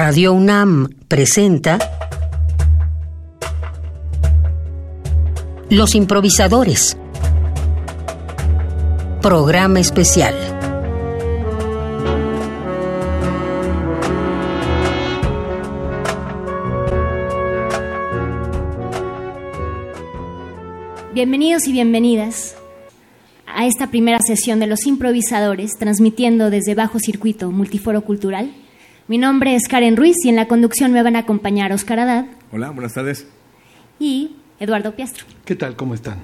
Radio UNAM presenta Los improvisadores. Programa especial. Bienvenidos y bienvenidas a esta primera sesión de Los improvisadores, transmitiendo desde Bajo Circuito Multiforo Cultural. Mi nombre es Karen Ruiz y en la conducción me van a acompañar Oscar Haddad. Hola, buenas tardes. Y Eduardo Piastro. ¿Qué tal? ¿Cómo están?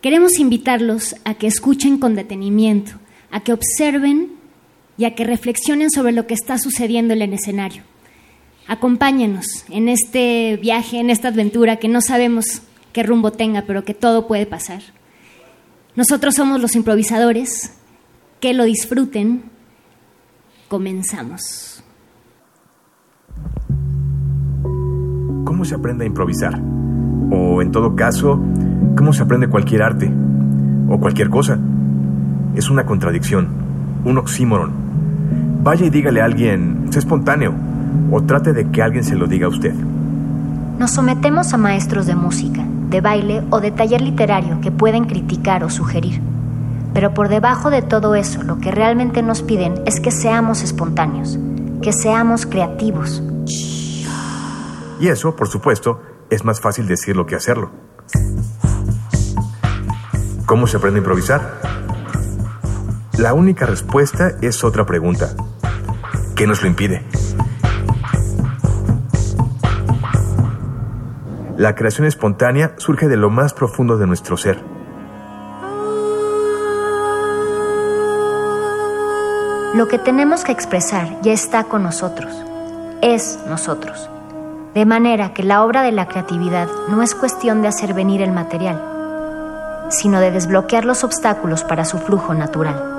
Queremos invitarlos a que escuchen con detenimiento, a que observen y a que reflexionen sobre lo que está sucediendo en el escenario. Acompáñenos en este viaje, en esta aventura que no sabemos qué rumbo tenga, pero que todo puede pasar. Nosotros somos los improvisadores, que lo disfruten. Comenzamos. ¿Cómo se aprende a improvisar? O en todo caso, ¿cómo se aprende cualquier arte? O cualquier cosa. Es una contradicción, un oxímoron. Vaya y dígale a alguien, sé espontáneo, o trate de que alguien se lo diga a usted. Nos sometemos a maestros de música, de baile o de taller literario que pueden criticar o sugerir. Pero por debajo de todo eso, lo que realmente nos piden es que seamos espontáneos, que seamos creativos. Y eso, por supuesto, es más fácil decirlo que hacerlo. ¿Cómo se aprende a improvisar? La única respuesta es otra pregunta. ¿Qué nos lo impide? La creación espontánea surge de lo más profundo de nuestro ser. Lo que tenemos que expresar ya está con nosotros, es nosotros. De manera que la obra de la creatividad no es cuestión de hacer venir el material, sino de desbloquear los obstáculos para su flujo natural.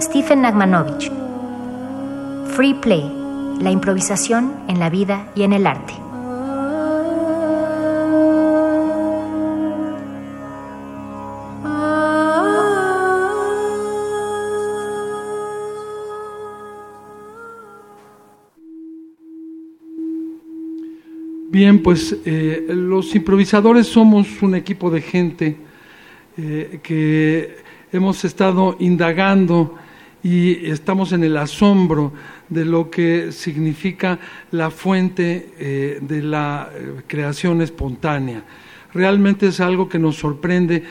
Stephen Nagmanovich. Free Play, la improvisación en la vida y en el arte. Bien, pues eh, los improvisadores somos un equipo de gente eh, que hemos estado indagando y estamos en el asombro de lo que significa la fuente eh, de la creación espontánea. Realmente es algo que nos sorprende.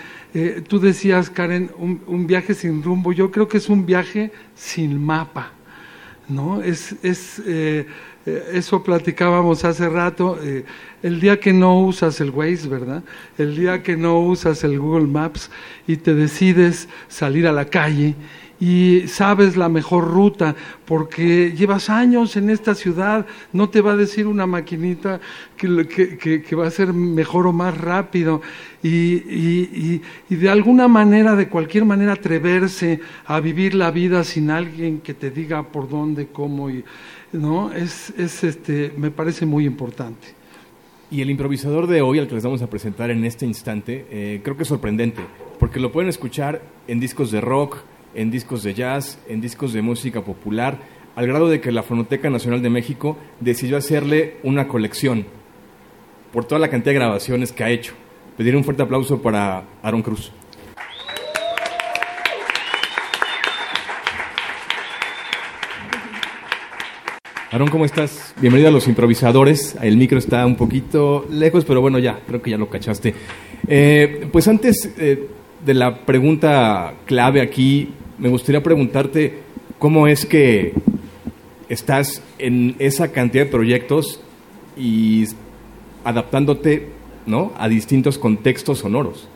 tú decías, Karen, un, un, viaje sin rumbo. Yo creo que es un viaje sin mapa. ¿no? Es, es eso platicábamos hace rato, eh, el día que no usas el Waze, ¿verdad? El día que no usas el Google Maps y te decides salir a la calle y sabes la mejor ruta porque llevas años en esta ciudad, no te va a decir una maquinita que, que, va a ser mejor o más rápido y, y, y, de alguna manera, de cualquier manera, atreverse a vivir la vida sin alguien que te diga por dónde, cómo y ¿no? Es, es, este, me parece muy importante. Y el improvisador de hoy, al que les vamos a presentar en este instante, eh, creo que es sorprendente, porque lo pueden escuchar en discos de rock, en discos de jazz, en discos de música popular, al grado de que la Fonoteca Nacional de México decidió hacerle una colección por toda la cantidad de grabaciones que ha hecho. Pedir un fuerte aplauso para Aaron Cruz. Aaron, ¿cómo estás? Bienvenido a Los Improvisadores. El micro está un poquito lejos, pero bueno, ya, creo que ya lo cachaste. Eh, pues antes eh, de la pregunta clave aquí, me gustaría preguntarte cómo es que estás en esa cantidad de proyectos y adaptándote ¿no? a distintos contextos sonoros.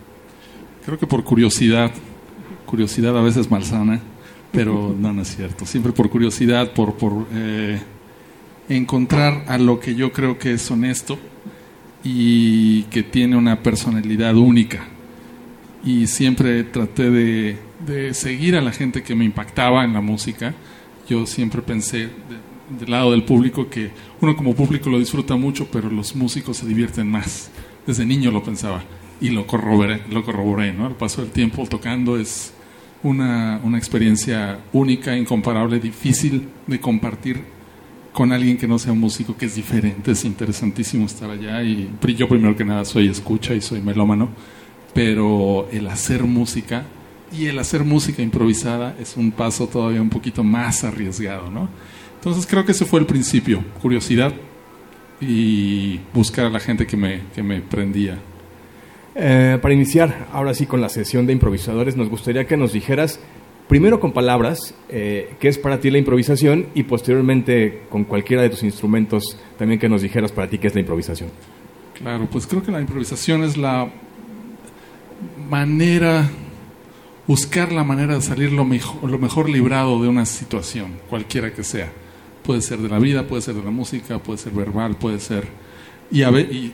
Creo que por curiosidad, curiosidad a veces malsana, pero no, no es cierto. Siempre por curiosidad, por, por eh, encontrar a lo que yo creo que es honesto y que tiene una personalidad única. Y siempre traté de, seguir a la gente que me impactaba en la música. Yo siempre pensé del lado del público que uno como público lo disfruta mucho, pero los músicos se divierten más. desde niño lo pensaba y lo corroboré, lo corroboré ¿no? Al paso del tiempo tocando es una, una experiencia única, incomparable, difícil de compartir con alguien que no sea un músico, que es diferente, es interesantísimo estar allá. Y yo primero que nada soy escucha y soy melómano, pero el hacer música y el hacer música improvisada es un paso todavía un poquito más arriesgado, ¿no? Entonces creo que ese fue el principio, curiosidad y buscar a la gente que me, que me prendía. Eh, para iniciar, ahora sí, con la sesión de improvisadores, nos gustaría que nos dijeras primero con palabras, eh, qué es para ti la improvisación y posteriormente con cualquiera de tus instrumentos también que nos dijeras para ti qué es la improvisación. Claro, pues creo que la improvisación es la manera, buscar la manera de salir lo mejor, lo mejor librado de una situación, cualquiera que sea. Puede ser de la vida, puede ser de la música, puede ser verbal, puede ser... Y,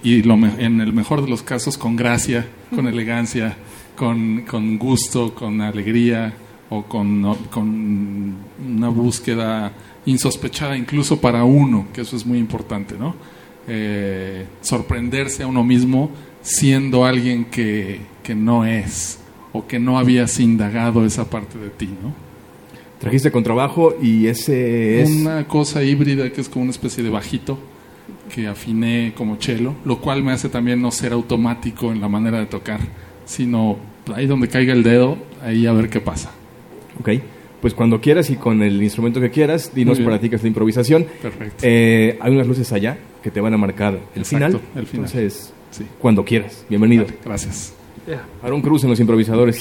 y, lo, en el mejor de los casos con gracia, con elegancia, con, con gusto, con alegría, o con, con una búsqueda insospechada incluso para uno, que eso es muy importante, ¿no? Eh, sorprenderse a uno mismo siendo alguien que, que, no es o que no habías indagado esa parte de ti, ¿no? Trajiste con trabajo y ese es... Una cosa híbrida que es como una especie de bajito que afiné como chelo, lo cual me hace también no ser automático en la manera de tocar, sino ahí donde caiga el dedo, ahí a ver qué pasa. Ok. Pues cuando quieras y con el instrumento que quieras, dinos para ti que es la improvisación. Perfecto. Eh, hay unas luces allá que te van a marcar el, final. el final. Entonces, cuando quieras. Bienvenido. gracias. Aaron Cruz en Los Improvisadores.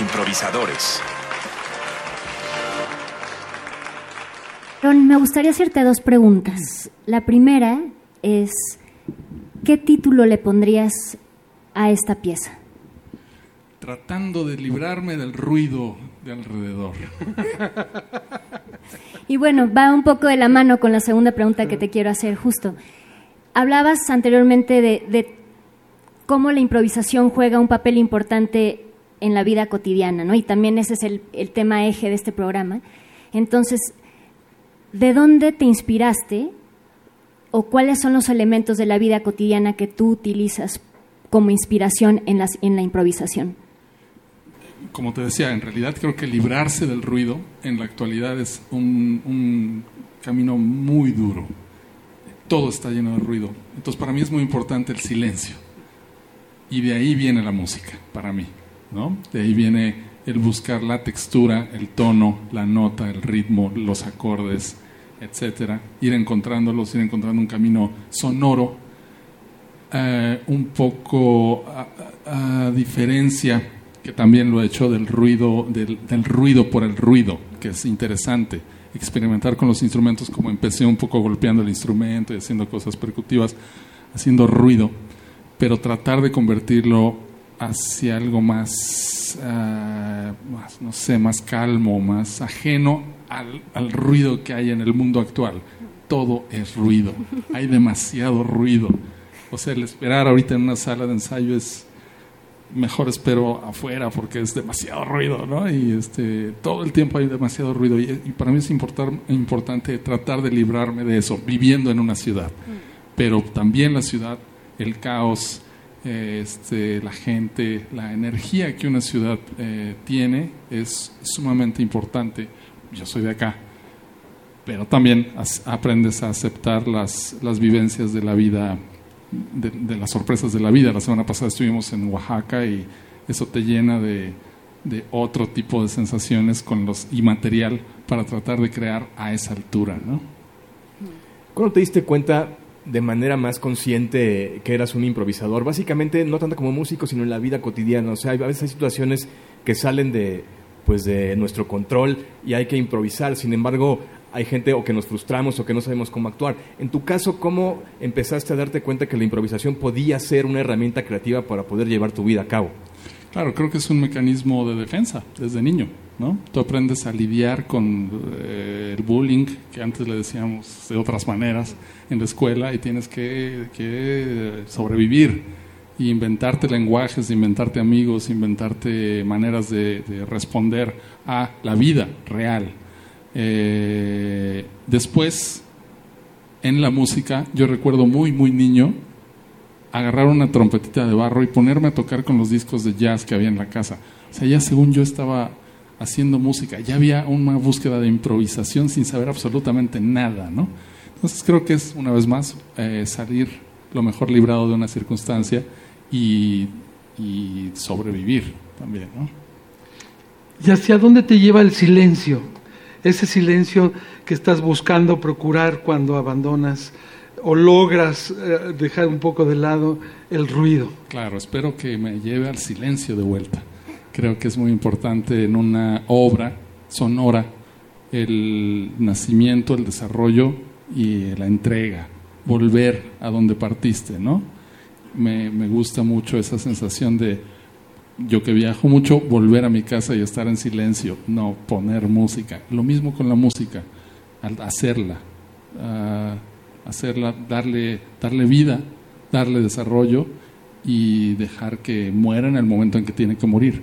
Improvisadores. Ron, me gustaría hacerte dos preguntas. La primera es, ¿qué título le pondrías a esta pieza? Tratando de librarme del ruido de alrededor. Y bueno, va un poco de la mano con la segunda pregunta que te quiero hacer, justo. Hablabas anteriormente de, cómo la improvisación juega un papel importante en la vida cotidiana, ¿no? Y también ese es el, el tema eje de este programa. Entonces, ¿de dónde te inspiraste o cuáles son los elementos de la vida cotidiana que tú utilizas como inspiración en, las, en la improvisación? Como te decía, en realidad creo que librarse del ruido en la actualidad es un, un camino muy duro. Todo está lleno de ruido. Entonces para mí es muy importante el silencio. Y de ahí viene la música, para mí. De ahí viene el buscar la textura, el tono, la nota, el ritmo, los acordes, etcétera, ir encontrándolos, ir encontrando un camino sonoro, eh, un poco a, diferencia, que también lo he hecho, del ruido, del, ruido por el ruido, que es interesante, experimentar con los instrumentos, como empecé un poco golpeando el instrumento y haciendo cosas percutivas, haciendo ruido, pero tratar de convertirlo hacia algo más, uh, más, no sé, más calmo, más ajeno al, al, ruido que hay en el mundo actual. Todo es ruido, hay demasiado ruido. O sea, el esperar ahorita en una sala de ensayo es mejor espero afuera porque es demasiado ruido, ¿no? Y este, todo el tiempo hay demasiado ruido. Y, y para mí es importar, importante tratar de librarme de eso, viviendo en una ciudad. Pero también la ciudad, el caos, este, la gente, la energía que una ciudad eh, tiene es sumamente importante. Yo soy de acá, pero también aprendes a aceptar las, las vivencias de la vida, de, las sorpresas de la vida. La semana pasada estuvimos en Oaxaca y eso te llena de, de otro tipo de sensaciones con los y material para tratar de crear a esa altura, ¿no? ¿Cuándo te diste cuenta de manera más consciente que eras un improvisador, básicamente no tanto como músico, sino en la vida cotidiana. O sea, a veces hay situaciones que salen de, pues, de nuestro control y hay que improvisar. Sin embargo, hay gente o que nos frustramos o que no sabemos cómo actuar. En tu caso, ¿cómo empezaste a darte cuenta que la improvisación podía ser una herramienta creativa para poder llevar tu vida a cabo? Claro, creo que es un mecanismo de defensa desde niño. ¿No? Tú aprendes a lidiar con eh, el bullying, que antes le decíamos de otras maneras en la escuela, y tienes que, que sobrevivir y inventarte lenguajes, inventarte amigos, inventarte maneras de, de responder a la vida real. Eh, después, en la música, yo recuerdo muy, muy niño, agarrar una trompetita de barro y ponerme a tocar con los discos de jazz que había en la casa. O sea, ya según yo estaba haciendo música. Ya había una búsqueda de improvisación sin saber absolutamente nada, ¿no? Entonces creo que es, una vez más, eh, salir lo mejor librado de una circunstancia y, y sobrevivir también, ¿no? ¿Y hacia dónde te lleva el silencio? Ese silencio que estás buscando procurar cuando abandonas o logras eh, dejar un poco de lado el ruido. Claro, espero que me lleve al silencio de vuelta. Creo que es muy importante en una obra sonora el nacimiento, el desarrollo y la entrega, volver a donde partiste, ¿no? Me, gusta mucho esa sensación de, yo que viajo mucho, volver a mi casa y estar en silencio, no poner música. Lo mismo con la música, al hacerla, hacerla, darle, darle vida, darle desarrollo y dejar que muera en el momento en que tiene que morir.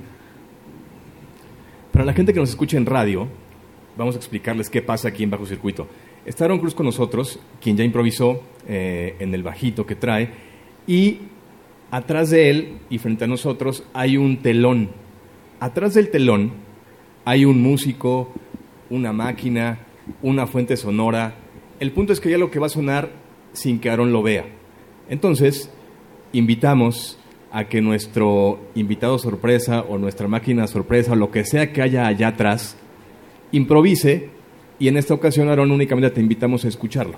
Para la gente que nos escucha en radio, vamos a explicarles qué pasa aquí en Bajo Circuito. Está Aaron Cruz con nosotros, quien ya improvisó eh, en el bajito que trae, y atrás de él y frente a nosotros hay un telón. Atrás del telón hay un músico, una máquina, una fuente sonora. El punto es que ya lo que va a sonar sin que Aaron lo vea. Entonces, invitamos a que nuestro invitado sorpresa o nuestra máquina sorpresa o lo que sea que haya allá atrás improvise y en esta ocasión, Aaron, únicamente te invitamos a escucharlo.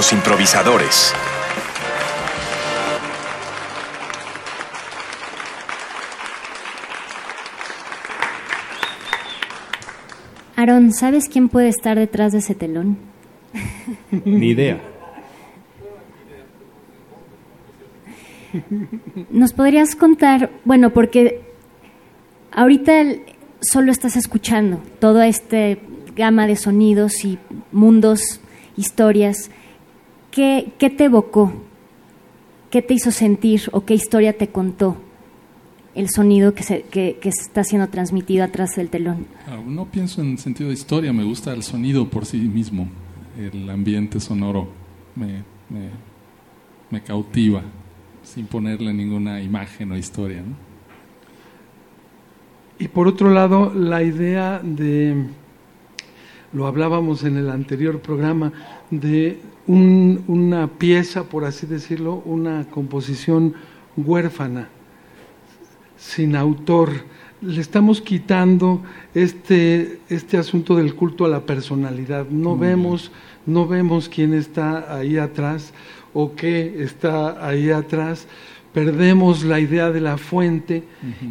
Los improvisadores. Aaron, ¿sabes quién puede estar detrás de ese telón? Ni idea. ¿Nos podrías contar, bueno, porque ahorita solo estás escuchando toda esta gama de sonidos y mundos, historias, ¿qué, qué te evocó? ¿Qué te hizo sentir o qué historia te contó el sonido que, se, que, que está siendo transmitido atrás del telón? Ah, No pienso en sentido de historia, me gusta el sonido por sí mismo, el ambiente sonoro me, me, me cautiva, sin ponerle ninguna imagen o historia. ¿no? Y por otro lado, la idea de, lo hablábamos en el anterior programa, de un- una pieza, por así decirlo, una composición huérfana, sin autor. Le estamos quitando este, este asunto del culto a la personalidad. No vemos, no vemos quién está ahí atrás o qué está ahí atrás. Perdemos la idea de la fuente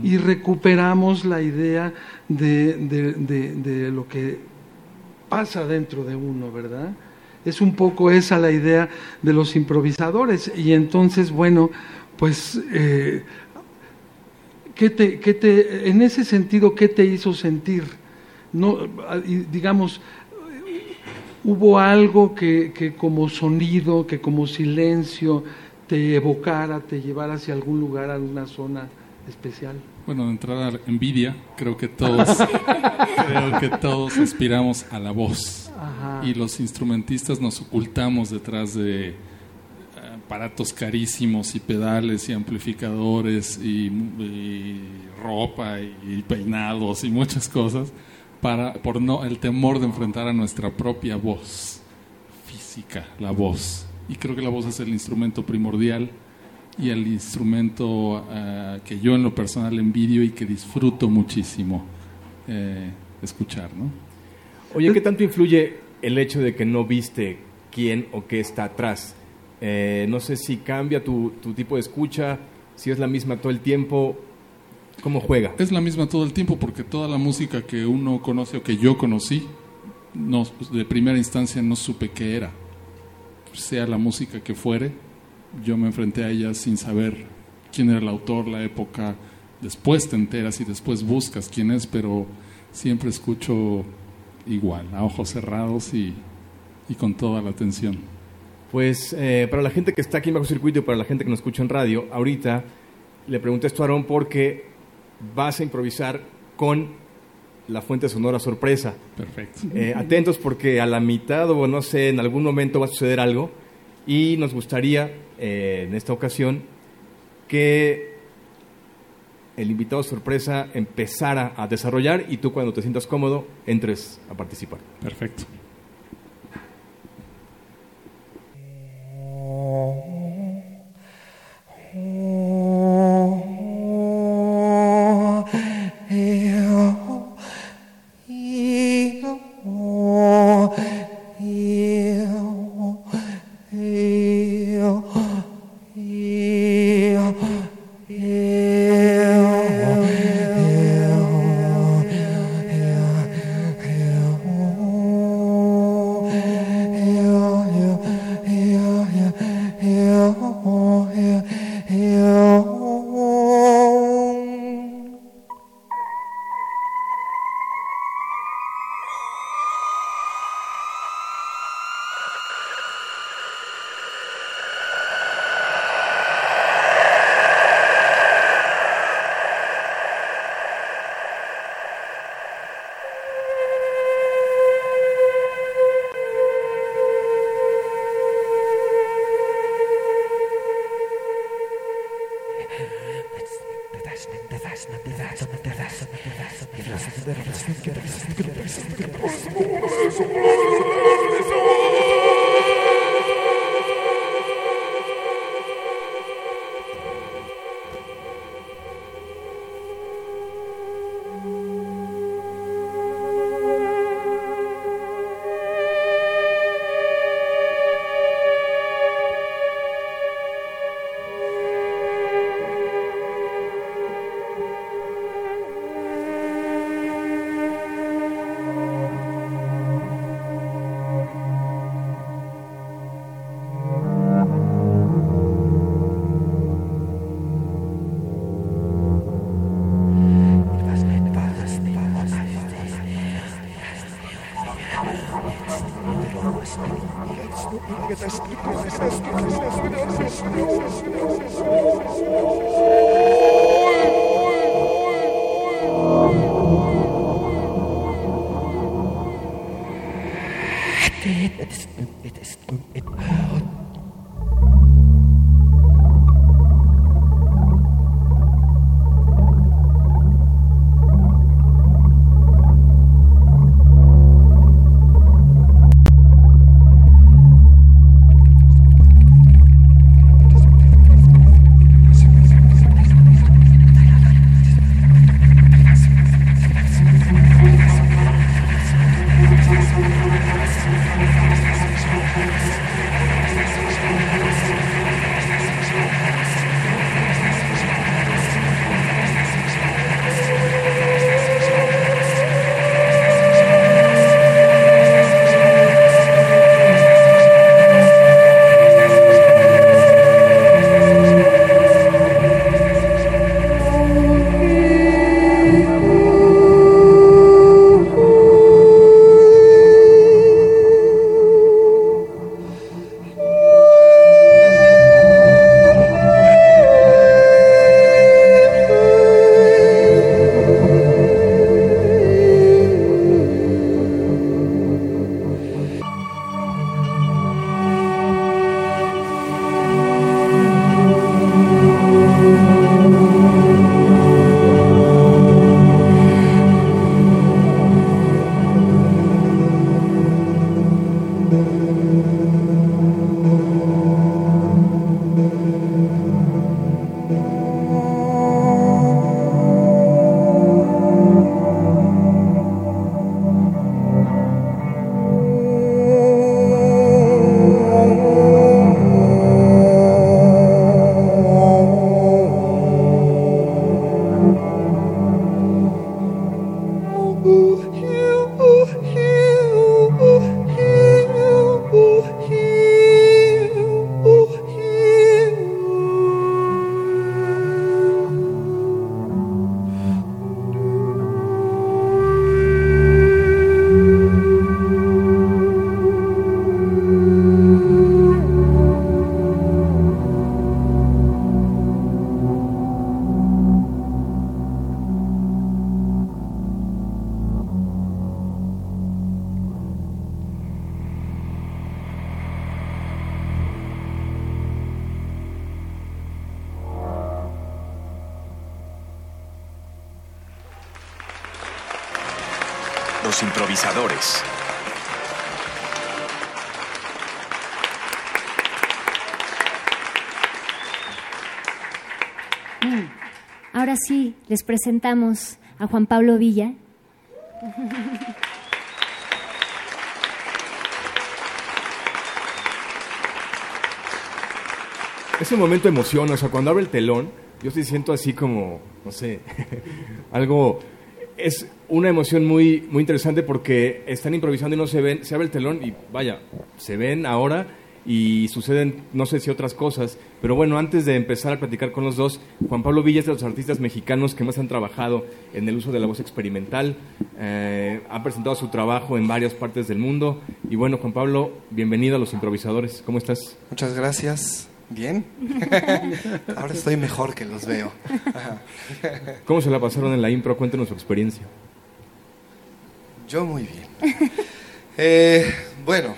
y recuperamos la idea de, de- de- de lo que pasa dentro de uno, ¿verdad? Es un poco esa la idea de los improvisadores. Y entonces, bueno, pues, eh, ¿qué te, qué te, en ese sentido, ¿qué te hizo sentir? No, ah, y digamos, hubo algo que, que como sonido, que como silencio te evocara, te llevara hacia algún lugar, a una zona especial. Bueno, de entrada, envidia, creo que todos, creo que todos aspiramos a la voz. Ajá. Y los instrumentistas nos ocultamos detrás de eh, aparatos carísimos y pedales y amplificadores y, y ropa y peinados y muchas cosas para por no el temor de enfrentar a nuestra propia voz física, la voz. Y creo que la voz es el instrumento primordial y el instrumento eh, que yo en lo personal envidio y que disfruto muchísimo eh, escuchar, ¿no? Oye, ¿qué tanto influye el hecho de que no viste quién o qué está atrás? Eh, no sé si cambia tu, tipo de escucha, si es la misma todo el tiempo, ¿cómo juega? Es la misma todo el tiempo porque toda la música que uno conoce o que yo conocí, no, de primera instancia no supe qué era. Sea la música que fuere, yo me enfrenté a ella sin saber quién era el autor, la época. Después te enteras y después buscas quién es, pero siempre escucho igual, a ojos cerrados y, y con toda la atención. Pues eh, para la gente que está aquí en Bajo Circuito y para la gente que nos escucha en radio, ahorita le pregunté esto a Aarón porque vas a improvisar con la fuente sonora sorpresa. Perfecto. Eh, atentos porque a la mitad o no sé, en algún momento va a suceder algo y nos gustaría eh, en esta ocasión que el invitado sorpresa empezara a desarrollar y tú cuando te sientas cómodo entres a participar. Perfecto. Les presentamos a Juan Pablo Villa. Ese momento emociona, o sea, cuando abre el telón, yo sí siento así como, no sé, algo... Es una emoción muy, muy interesante porque están improvisando y no se ven, se abre el telón y vaya, se ven ahora y suceden no sé si otras cosas, pero bueno, antes de empezar a platicar con los dos, Juan Pablo Villa es de los artistas mexicanos que más han trabajado en el uso de la voz experimental, eh, ha presentado su trabajo en varias partes del mundo y bueno, Juan Pablo, bienvenido a Los Improvisadores, ¿cómo estás? Muchas gracias. Bien. Ahora estoy mejor que los veo. ¿Cómo se la pasaron en la impro? Cuéntenos su experiencia. Yo muy bien. Eh, bueno,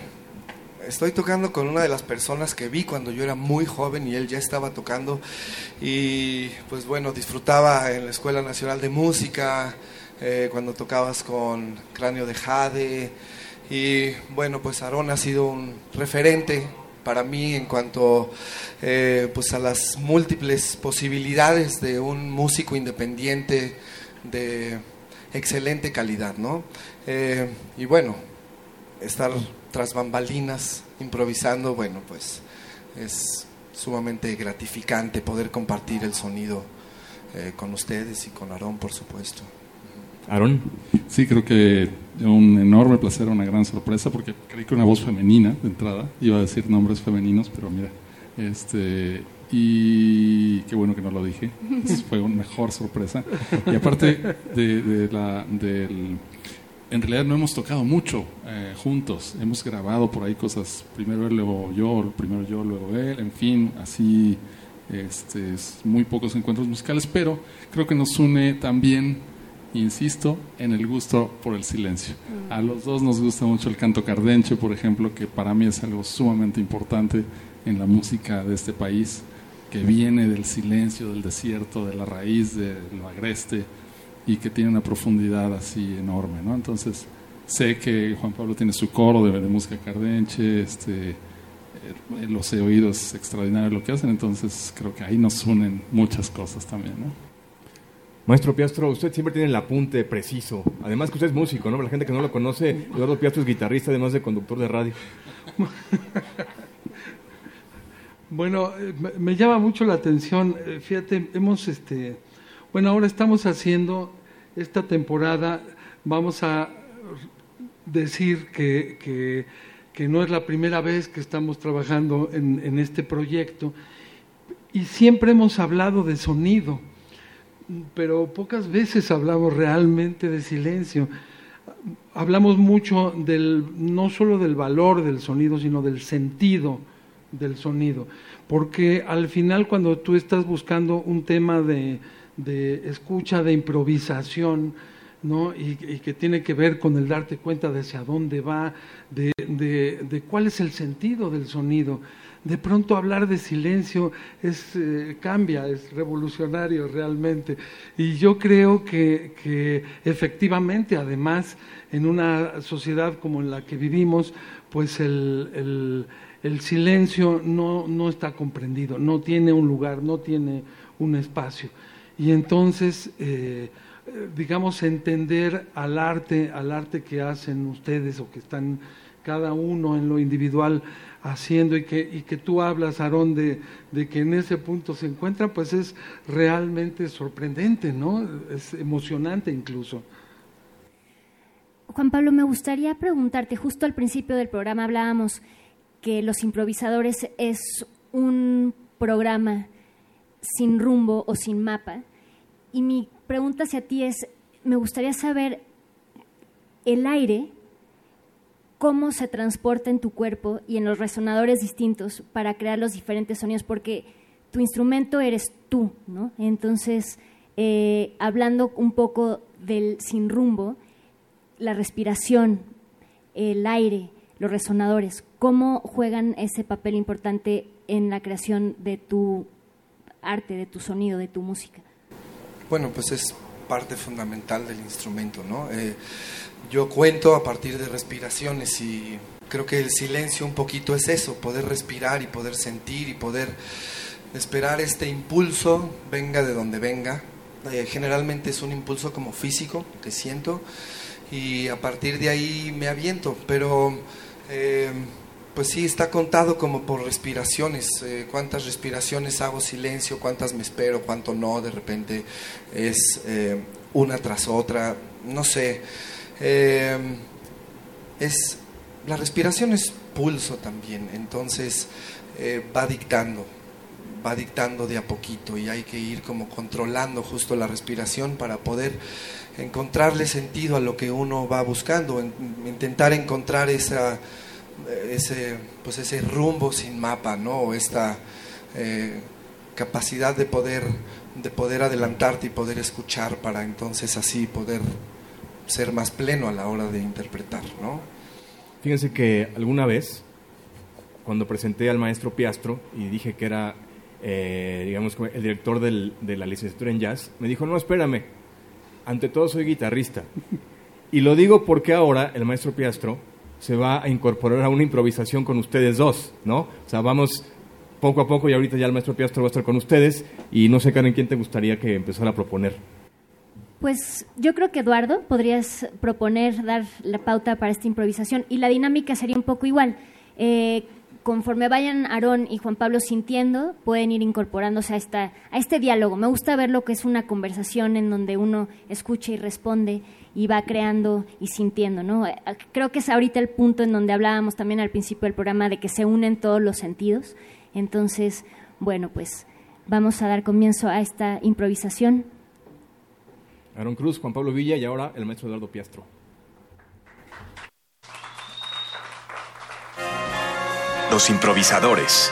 estoy tocando con una de las personas que vi cuando yo era muy joven y él ya estaba tocando y pues bueno, disfrutaba en la Escuela Nacional de Música, eh, cuando tocabas con Cráneo de Jade. Y bueno, pues Aarón ha sido un referente para mí en cuanto eh, pues a las múltiples posibilidades de un músico independiente de excelente calidad, ¿no? Eh, y bueno, estar tras bambalinas improvisando, bueno, pues es sumamente gratificante poder compartir el sonido eh, con ustedes y con Aarón, por supuesto. Aarón. Sí, creo que un enorme placer, una gran sorpresa, porque creí que una voz femenina de entrada, iba a decir nombres femeninos, pero mira, este, y qué bueno que no lo dije, fue una mejor sorpresa. Y aparte de, la, del, en realidad no hemos tocado mucho eh, juntos, hemos grabado por ahí cosas, primero él, luego yo, primero yo, luego él, en fin, así, este, muy pocos encuentros musicales, pero creo que nos une también insisto, en el gusto por el silencio. A los dos nos gusta mucho el canto cardenche, por ejemplo, que para mí es algo sumamente importante en la música de este país, que viene del silencio, del desierto, de la raíz de lo agreste y que tiene una profundidad así enorme, ¿no? Entonces, sé que Juan Pablo tiene su coro de, música cardenche, este, eh, los he oído, es extraordinario lo que hacen, entonces creo que ahí nos unen muchas cosas también, ¿no? Maestro Piastro, usted siempre tiene el apunte preciso. Además que usted es músico, ¿no? La gente que no lo conoce, Eduardo Piastro es guitarrista, además de conductor de radio. bueno, eh, me llama mucho la atención. Eh, fíjate, hemos, este, bueno, ahora estamos haciendo esta temporada, vamos a decir que, que, no es la primera vez que estamos trabajando en, en este proyecto y siempre hemos hablado de sonido pero pocas veces hablamos realmente de silencio. Hablamos mucho del, no solo del valor del sonido, sino del sentido del sonido. Porque al final cuando tú estás buscando un tema de, escucha, de improvisación, ¿no? Y, que tiene que ver con el darte cuenta de hacia dónde va, de, de cuál es el sentido del sonido, de pronto hablar de silencio es, eh, cambia, es revolucionario realmente. Y yo creo que, efectivamente, además, en una sociedad como en la que vivimos, pues el, silencio no, está comprendido, no tiene un lugar, no tiene un espacio. Y entonces, eh, digamos, entender al arte, al arte que hacen ustedes o que están cada uno en lo individual haciendo y que, y que tú hablas, Aarón, de, que en ese punto se encuentra, pues es realmente sorprendente, ¿no? Es emocionante incluso. Juan Pablo, me gustaría preguntarte, justo al principio del programa hablábamos que Los Improvisadores es un programa sin rumbo o sin mapa, y mi pregunta hacia ti es, me gustaría saber el aire cómo se transporta en tu cuerpo y en los resonadores distintos para crear los diferentes sonidos, porque tu instrumento eres tú, ¿no? Entonces, eh, hablando un poco del sin rumbo, la respiración, el aire, los resonadores, ¿cómo juegan ese papel importante en la creación de tu arte, de tu sonido, de tu música? Bueno, pues es parte fundamental del instrumento, ¿no? Eh, yo cuento a partir de respiraciones y creo que el silencio un poquito es eso, poder respirar y poder sentir y poder esperar este impulso, venga de donde venga. Eh, generalmente es un impulso como físico que siento y a partir de ahí me aviento, pero eh, pues sí, está contado como por respiraciones, eh, cuántas respiraciones hago silencio, cuántas me espero, cuánto no, de repente es una tras otra, no sé. Eh, es, la respiración es pulso también, entonces eh, va dictando, va dictando de a poquito y hay que ir como controlando justo la respiración para poder encontrarle sentido a lo que uno va buscando, intentar encontrar esa, ese, pues ese rumbo sin mapa, ¿no? esta eh, capacidad de poder, de poder adelantarte y poder escuchar para entonces así poder ser más pleno a la hora de interpretar, ¿no? Fíjense que alguna vez, cuando presenté al maestro Piastro y dije que era, eh, digamos, el director de la licenciatura en jazz, me dijo, no, espérame, ante todo soy guitarrista. Y lo digo porque ahora el maestro Piastro se va a incorporar a una improvisación con ustedes dos, ¿no? O sea, vamos poco a poco y ahorita ya el maestro Piastro va a estar con ustedes y no sé, Karen, ¿quién te gustaría que empezara a proponer? Pues yo creo que Eduardo podrías proponer, dar la pauta para esta improvisación y la dinámica sería un poco igual. Eh, conforme vayan Aarón y Juan Pablo sintiendo, pueden ir incorporándose a, esta, a este diálogo. Me gusta ver lo que es una conversación en donde uno escucha y responde y va creando y sintiendo. ¿no? Eh, creo que es ahorita el punto en donde hablábamos también al principio del programa de que se unen todos los sentidos. Entonces, bueno, pues vamos a dar comienzo a esta improvisación. Aaron Cruz, Juan Pablo Villa y ahora el maestro Eduardo Piastro. Los improvisadores.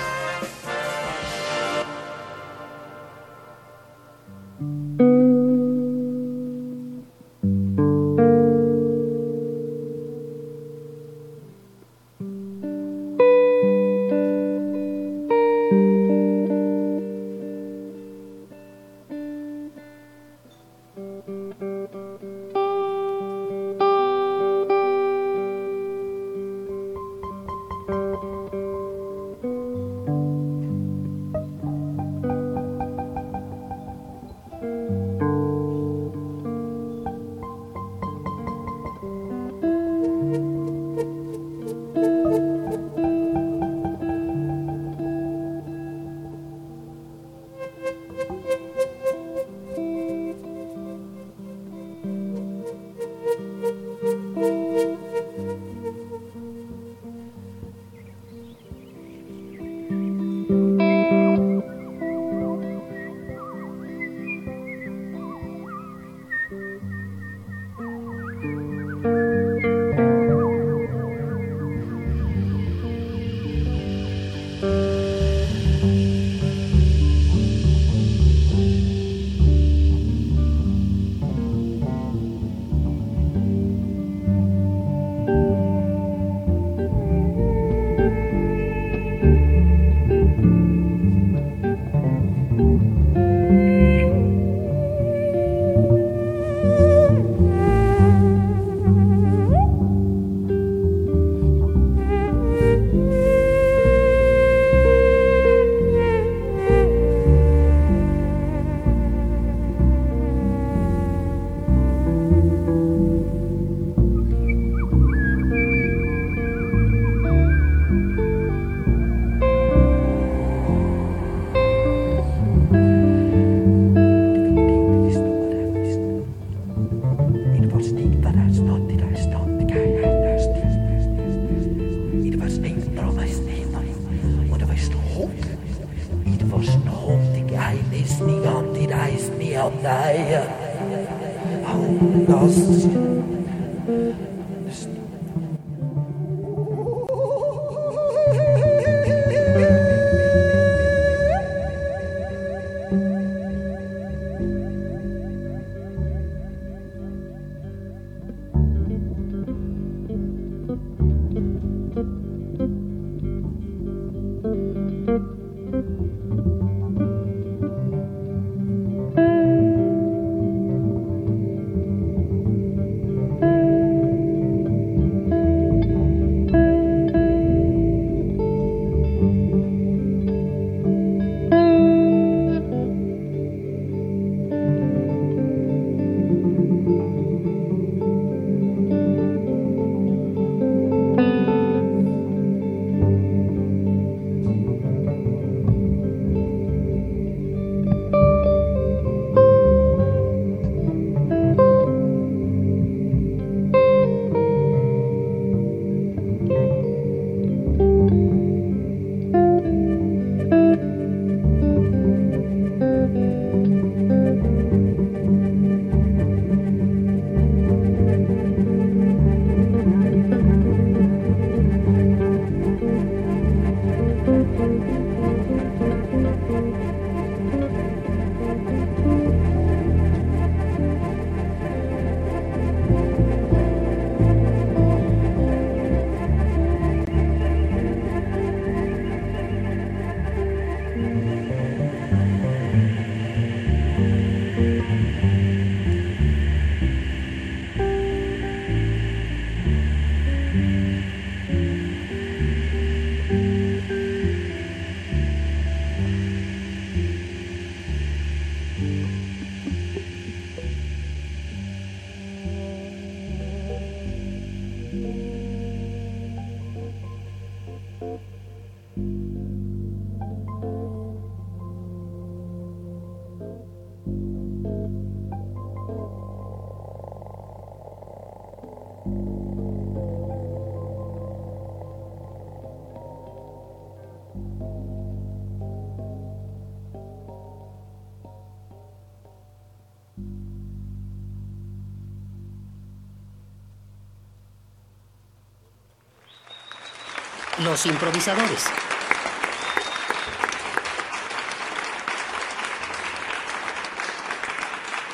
Los improvisadores.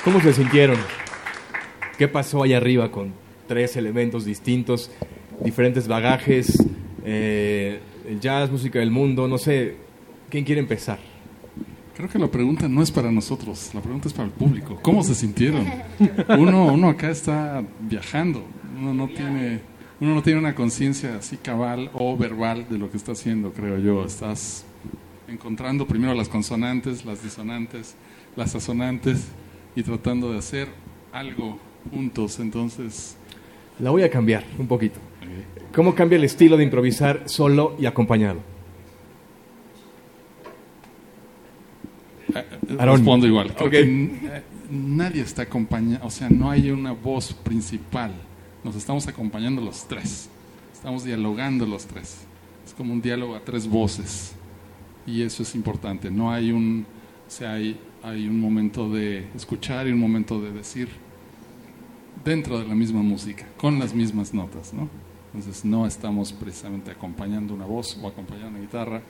¿Cómo se sintieron? ¿Qué pasó allá arriba con tres elementos distintos, diferentes bagajes, eh, el jazz, música del mundo, no sé, ¿quién quiere empezar? Creo que la pregunta no es para nosotros, la pregunta es para el público. ¿Cómo se sintieron? Uno, uno acá está viajando, uno no tiene, uno no tiene una conciencia así cabal o verbal de lo que está haciendo, creo yo. Estás encontrando primero las consonantes, las disonantes, las asonantes y tratando de hacer algo juntos. Entonces, La voy a cambiar un poquito. ¿Cómo cambia el estilo de improvisar solo y acompañado? Aarón. respondo igual. Creo Ok. que n- eh, nadie está acompañando, o sea, no hay una voz principal. Nos estamos acompañando los tres. Estamos dialogando los tres. Es como un diálogo a tres voces. Y eso es importante. No hay un, o sea, hay, hay un momento de escuchar y un momento de decir dentro de la misma música, con las mismas notas, ¿no? Entonces no estamos precisamente acompañando una voz o acompañando una guitarra,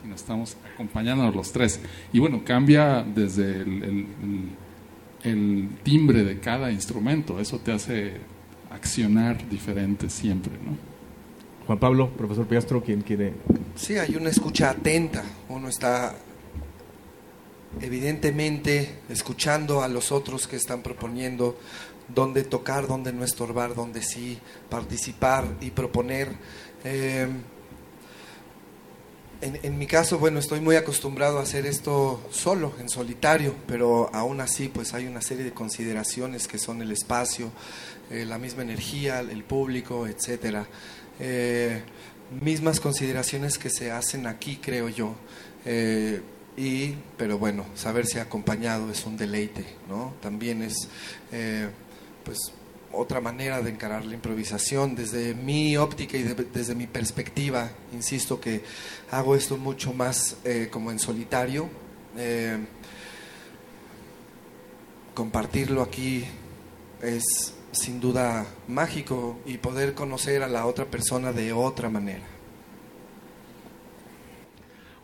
sino estamos acompañándonos los tres. Y bueno, cambia desde el, el- el- el timbre de cada instrumento, eso te hace accionar diferente siempre, ¿no? Juan Pablo, profesor Piastro, ¿quién quiere? Sí, hay una escucha atenta. Uno está evidentemente escuchando a los otros que están proponiendo dónde tocar, dónde no estorbar, dónde sí participar y proponer. Eh, en, en mi caso, bueno, estoy muy acostumbrado a hacer esto solo, en solitario, pero aún así, pues hay una serie de consideraciones que son el espacio, eh, la misma energía, el público, etcétera. Eh, mismas consideraciones que se hacen aquí, creo yo. Eh, y, pero bueno, saberse acompañado es un deleite, ¿no? También es, pues, otra manera de encarar la improvisación desde mi óptica y de- desde mi perspectiva. Insisto que hago esto mucho más eh, como en solitario. Eh, compartirlo aquí es sin duda mágico y poder conocer a la otra persona de otra manera.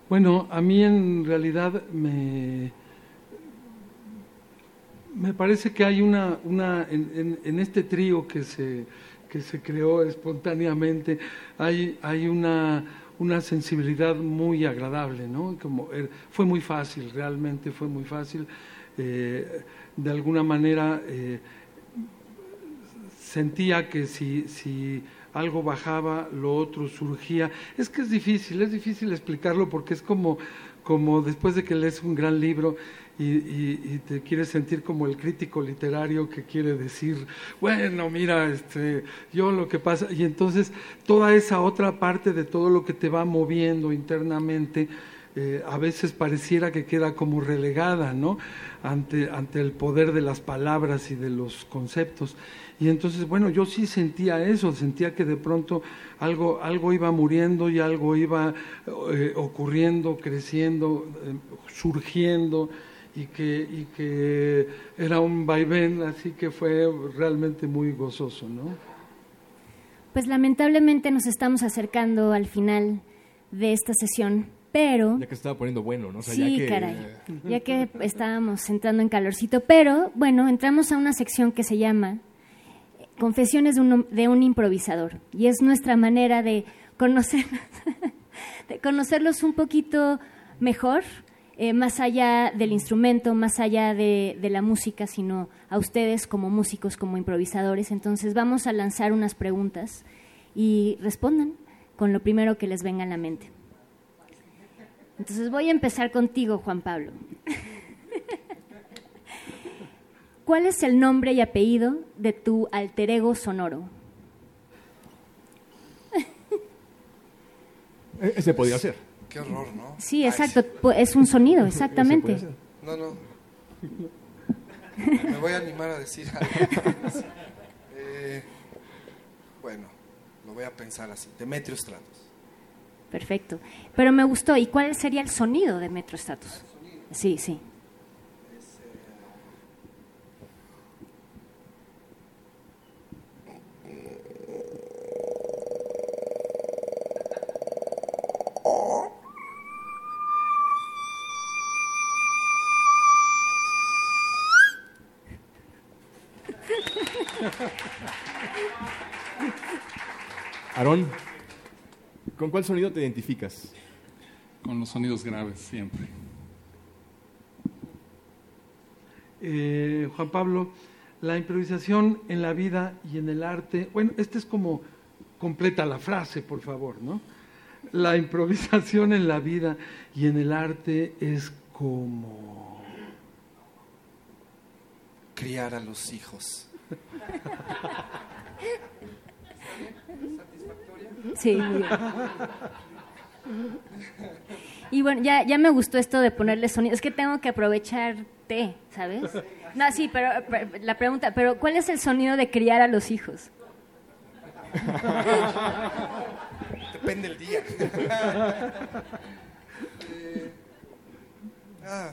Bueno, a mí en realidad me, me parece que hay una, una en, en- este trío que se, que se creó espontáneamente, hay, hay una, una sensibilidad muy agradable, ¿no? Como er- fue muy fácil, realmente fue muy fácil. eh, de alguna manera eh, sentía que si, si algo bajaba, lo otro surgía. Es que es difícil, es difícil explicarlo porque es como, como después de que lees un gran libro y, y- y te quieres sentir como el crítico literario que quiere decir, bueno, mira, este, yo lo que pasa, y entonces toda esa otra parte de todo lo que te va moviendo internamente, eh, a veces pareciera que queda como relegada, ¿no? Ante, ante el poder de las palabras y de los conceptos. Y entonces, bueno, yo sí sentía eso, sentía que de pronto algo, algo iba muriendo y algo iba eh, ocurriendo, creciendo, eh, surgiendo, y que, y que era un vaivén, así que fue realmente muy gozoso, ¿no? Pues lamentablemente nos estamos acercando al final de esta sesión, pero Ya que se estaba poniendo bueno, ¿no? O sea, sí, ya que, caray, ya que estábamos entrando en calorcito, pero bueno, entramos a una sección que se llama Confesiones de un, de un improvisador y es nuestra manera de conocer, de conocerlos un poquito mejor, eh, más allá del instrumento, más allá de, de la música, sino a ustedes como músicos, como improvisadores. Entonces vamos a lanzar unas preguntas y respondan con lo primero que les venga a la mente. Entonces voy a empezar contigo, Juan Pablo. ¿Cuál es el nombre y apellido de tu alter ego sonoro? E-, ese podría ser. Qué horror, ¿no? Sí, exacto. Es un sonido, exactamente. No, no. Me voy a animar a decir algo. Eh, bueno, lo voy a pensar así. Demetrio Stratos. Perfecto. Pero me gustó. ¿Y cuál sería el sonido de Demetrio Stratos? Sí, sí. Aarón, ¿con cuál sonido te identificas? Con los sonidos graves, siempre. Eh, Juan Pablo, la improvisación en la vida y en el arte, bueno, este es como completa la frase, por favor, ¿no? La improvisación en la vida y en el arte es como criar a los hijos. Sí, muy bien. Y bueno, ya, ya me gustó esto de ponerle sonido. Es que tengo que aprovecharte, ¿sabes? No, sí, pero, pero la pregunta, pero ¿cuál es el sonido de criar a los hijos? Depende del día. Eh, ah.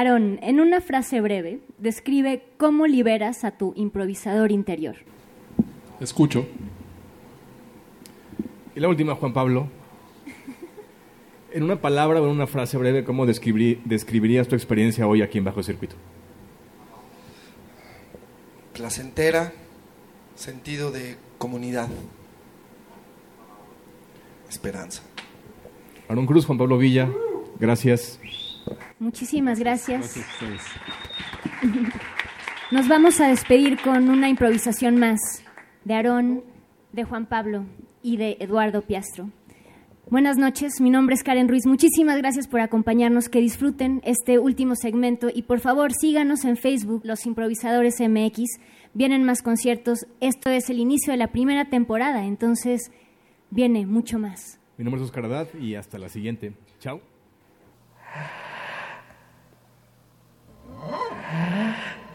Aaron, en una frase breve, describe cómo liberas a tu improvisador interior. Escucho. Y la última, Juan Pablo. En una palabra o en una frase breve, ¿cómo describir- describirías tu experiencia hoy aquí en Bajo Circuito? Placentera, sentido de comunidad, esperanza. Aaron Cruz, Juan Pablo Villa, gracias. Muchísimas gracias. Nos vamos a despedir con una improvisación más de Aarón, de Juan Pablo y de Eduardo Piastro. Buenas noches, mi nombre es Karen Ruiz. Muchísimas gracias por acompañarnos. Que disfruten este último segmento y por favor síganos en Facebook, Los Improvisadores MX. Vienen más conciertos. Esto es el inicio de la primera temporada, entonces viene mucho más. Mi nombre es Oscar Haddad y hasta la siguiente. Chao. ああ。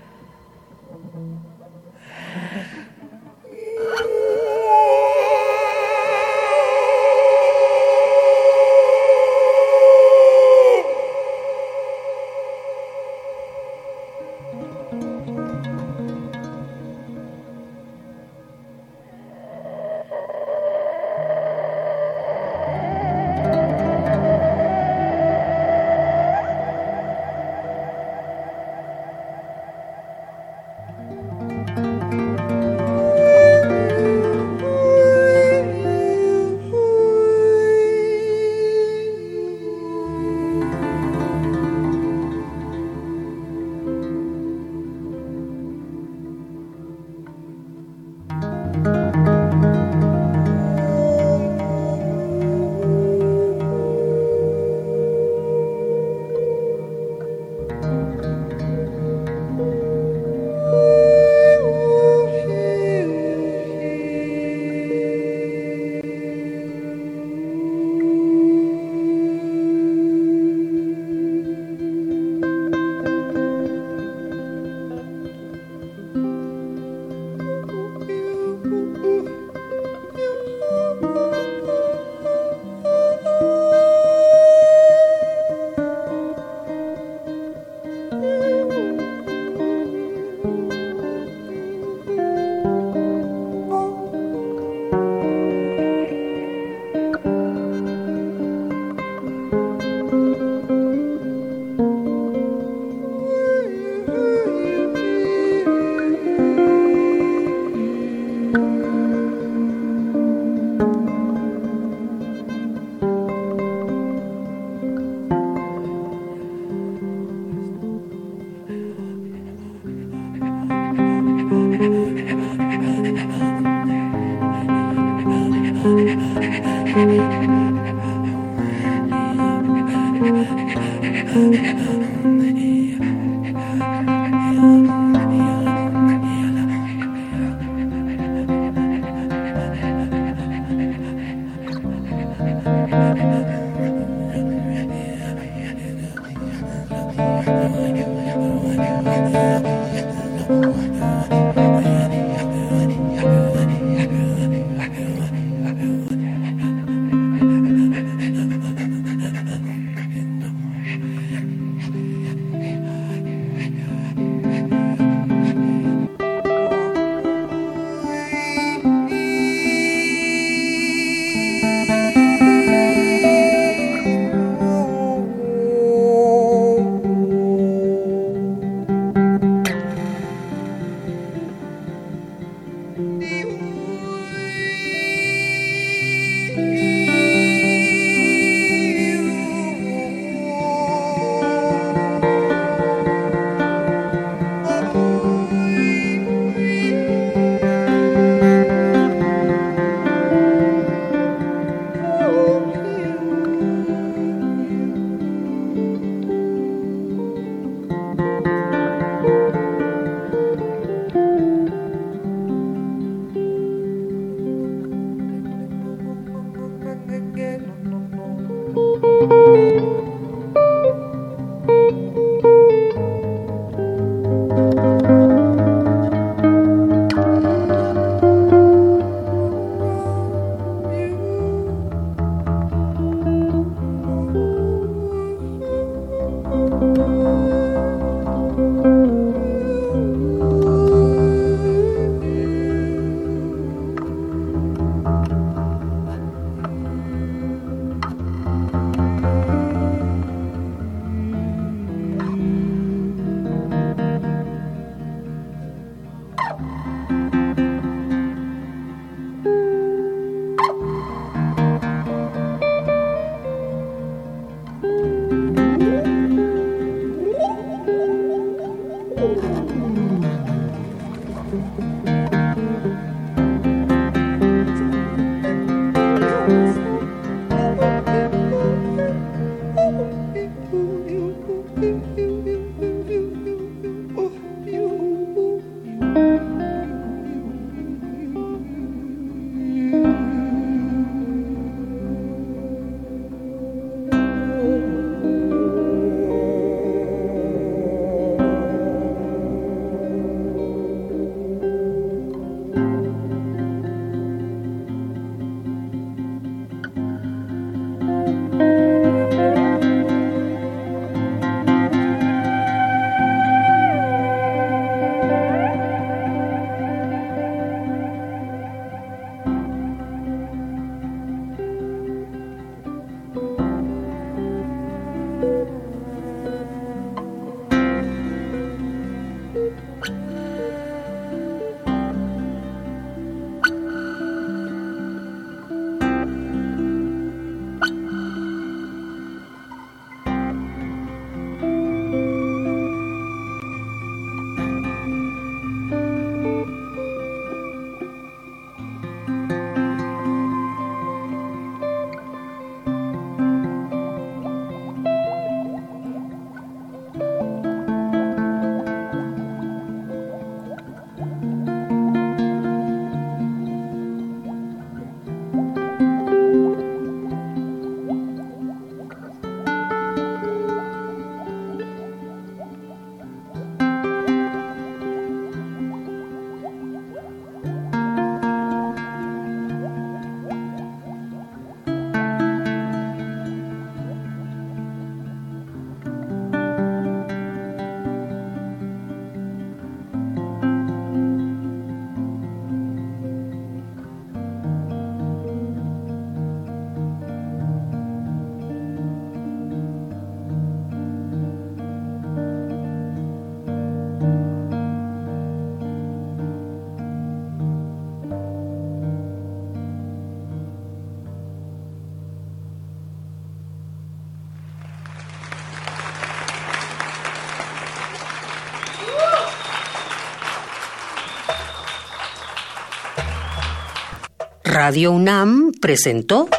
Radio UNAM presentó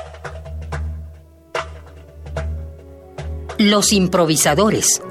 Los improvisadores.